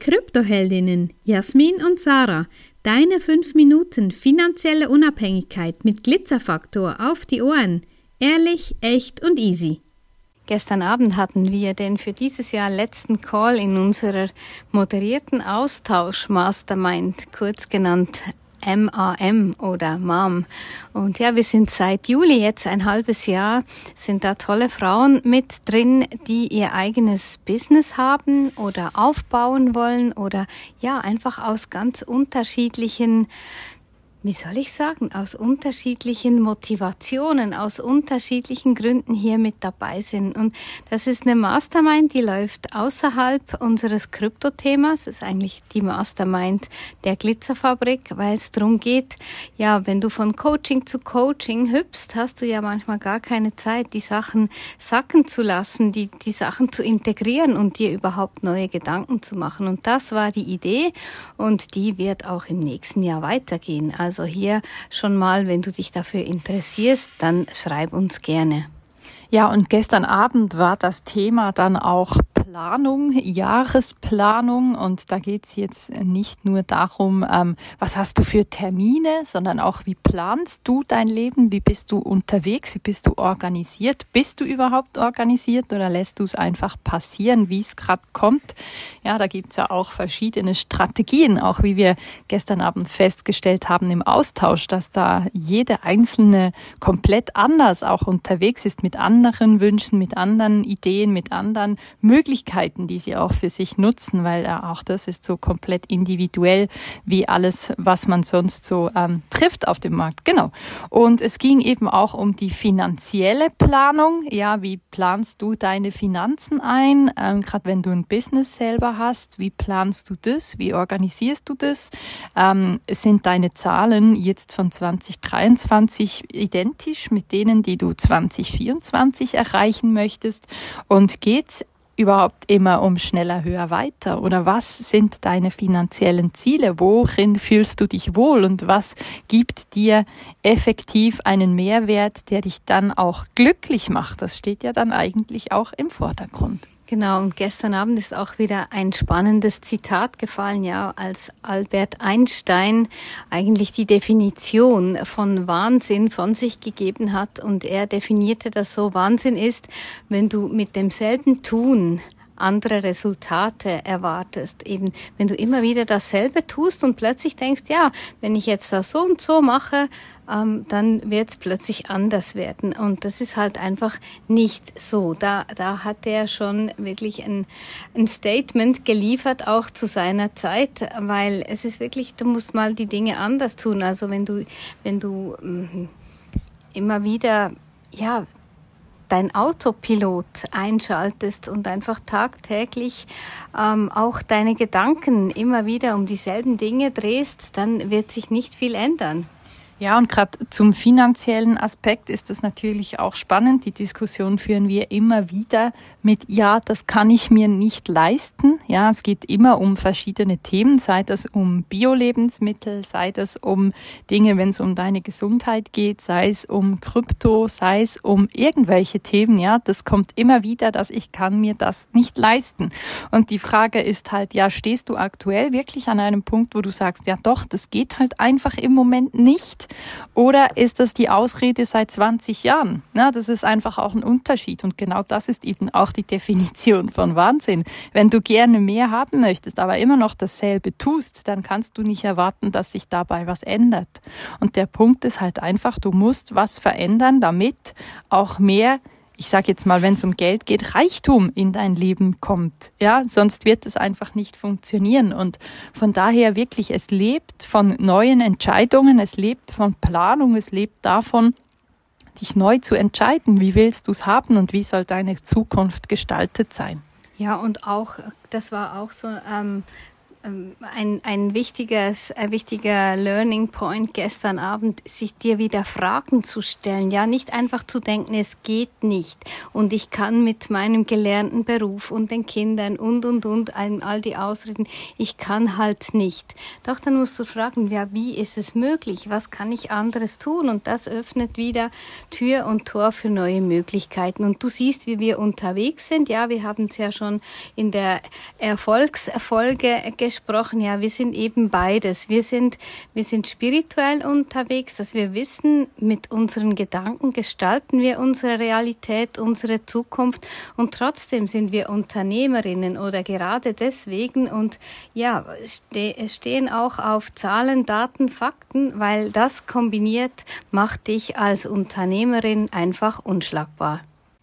Kryptoheldinnen Jasmin und Sarah. Deine 5 Minuten finanzielle Unabhängigkeit mit Glitzerfaktor auf die Ohren. Ehrlich, echt und easy. Gestern Abend hatten wir den für dieses Jahr letzten Call in unserer moderierten Austausch Mastermind, kurz genannt MAM oder MAM. Und ja, wir sind seit Juli jetzt ein halbes Jahr, sind da tolle Frauen mit drin, die ihr eigenes Business haben oder aufbauen wollen oder ja, einfach aus ganz unterschiedlichen wie soll ich sagen, aus unterschiedlichen Motivationen, aus unterschiedlichen Gründen hier mit dabei sind. Und das ist eine Mastermind, die läuft außerhalb unseres Krypto-Themas. Das ist eigentlich die Mastermind der Glitzerfabrik, weil es darum geht, ja, wenn du von Coaching zu Coaching hüpfst, hast du ja manchmal gar keine Zeit, die Sachen sacken zu lassen, die, die Sachen zu integrieren und dir überhaupt neue Gedanken zu machen. Und das war die Idee und die wird auch im nächsten Jahr weitergehen. Also also hier schon mal, wenn du dich dafür interessierst, dann schreib uns gerne. Ja, und gestern Abend war das Thema dann auch Planung, Jahresplanung. Und da geht's jetzt nicht nur darum, ähm, was hast du für Termine, sondern auch, wie planst du dein Leben, wie bist du unterwegs, wie bist du organisiert, bist du überhaupt organisiert oder lässt du es einfach passieren, wie es gerade kommt. Ja, da gibt's ja auch verschiedene Strategien, auch wie wir gestern Abend festgestellt haben im Austausch, dass da jede einzelne komplett anders auch unterwegs ist mit anderen Wünschen, mit anderen Ideen, mit anderen Möglichkeiten, die sie auch für sich nutzen, weil äh, auch das ist so komplett individuell wie alles, was man sonst so ähm, trifft auf dem Markt. Genau. Und es ging eben auch um die finanzielle Planung. Ja, wie planst du deine Finanzen ein? Ähm, Gerade wenn du ein Business selber hast, wie planst du das? Wie organisierst du das? Ähm, sind deine Zahlen jetzt von 2023 identisch mit denen, die du 2024 2020 erreichen möchtest? Und geht's überhaupt immer um schneller, höher, weiter? Oder was sind deine finanziellen Ziele? Worin fühlst du dich wohl? Und was gibt dir effektiv einen Mehrwert, der dich dann auch glücklich macht? Das steht ja dann eigentlich auch im Vordergrund. Genau, und gestern Abend ist auch wieder ein spannendes Zitat gefallen, ja, als Albert Einstein eigentlich die Definition von Wahnsinn von sich gegeben hat. Und er definierte das so, Wahnsinn ist, wenn du mit demselben Tun andere Resultate erwartest. Eben, wenn du immer wieder dasselbe tust und plötzlich denkst, ja, wenn ich jetzt das so und so mache, ähm, dann wird es plötzlich anders werden. Und das ist halt einfach nicht so. Da, da hat er schon wirklich ein, ein Statement geliefert, auch zu seiner Zeit, weil es ist wirklich, du musst mal die Dinge anders tun. Also wenn du, wenn du ähm, immer wieder ja, dein Autopilot einschaltest und einfach tagtäglich ähm, auch deine Gedanken immer wieder um dieselben Dinge drehst, dann wird sich nicht viel ändern. Ja, und gerade zum finanziellen Aspekt ist das natürlich auch spannend. Die Diskussion führen wir immer wieder mit, ja, das kann ich mir nicht leisten. Ja, es geht immer um verschiedene Themen, sei das um Bio-Lebensmittel, sei das um Dinge, wenn es um deine Gesundheit geht, sei es um Krypto, sei es um irgendwelche Themen. Ja, das kommt immer wieder, dass ich kann mir das nicht leisten. Und die Frage ist halt, ja, stehst du aktuell wirklich an einem Punkt, wo du sagst, ja doch, das geht halt einfach im Moment nicht? Oder ist das die Ausrede seit 20 Jahren? Na, das ist einfach auch ein Unterschied. Und genau das ist eben auch die Definition von Wahnsinn. Wenn du gerne mehr haben möchtest, aber immer noch dasselbe tust, dann kannst du nicht erwarten, dass sich dabei was ändert. Und der Punkt ist halt einfach, du musst was verändern, damit auch mehr ich sage jetzt mal, wenn es um Geld geht, Reichtum in dein Leben kommt. Ja, sonst wird es einfach nicht funktionieren. Und von daher wirklich, es lebt von neuen Entscheidungen, es lebt von Planung, es lebt davon, dich neu zu entscheiden. Wie willst du es haben und wie soll deine Zukunft gestaltet sein? Ja, und auch, das war auch so ähm, ein, ein, wichtiges, ein wichtiger Learning Point gestern Abend, sich dir wieder Fragen zu stellen. Ja, nicht einfach zu denken, es geht nicht. Und ich kann mit meinem gelernten Beruf und den Kindern und, und, und, all die Ausreden, ich kann halt nicht. Doch dann musst du fragen, ja, wie ist es möglich? Was kann ich anderes tun? Und das öffnet wieder Tür und Tor für neue Möglichkeiten. Und du siehst, wie wir unterwegs sind. Ja, wir haben es ja schon in der Erfolgsfolge gesprochen, ja, wir sind eben beides. Wir sind, wir sind spirituell unterwegs, dass wir wissen, mit unseren Gedanken gestalten wir unsere Realität, unsere Zukunft und trotzdem sind wir Unternehmerinnen oder gerade deswegen und ja, ste stehen auch auf Zahlen, Daten, Fakten, weil das kombiniert macht dich als Unternehmerin einfach unschlagbar.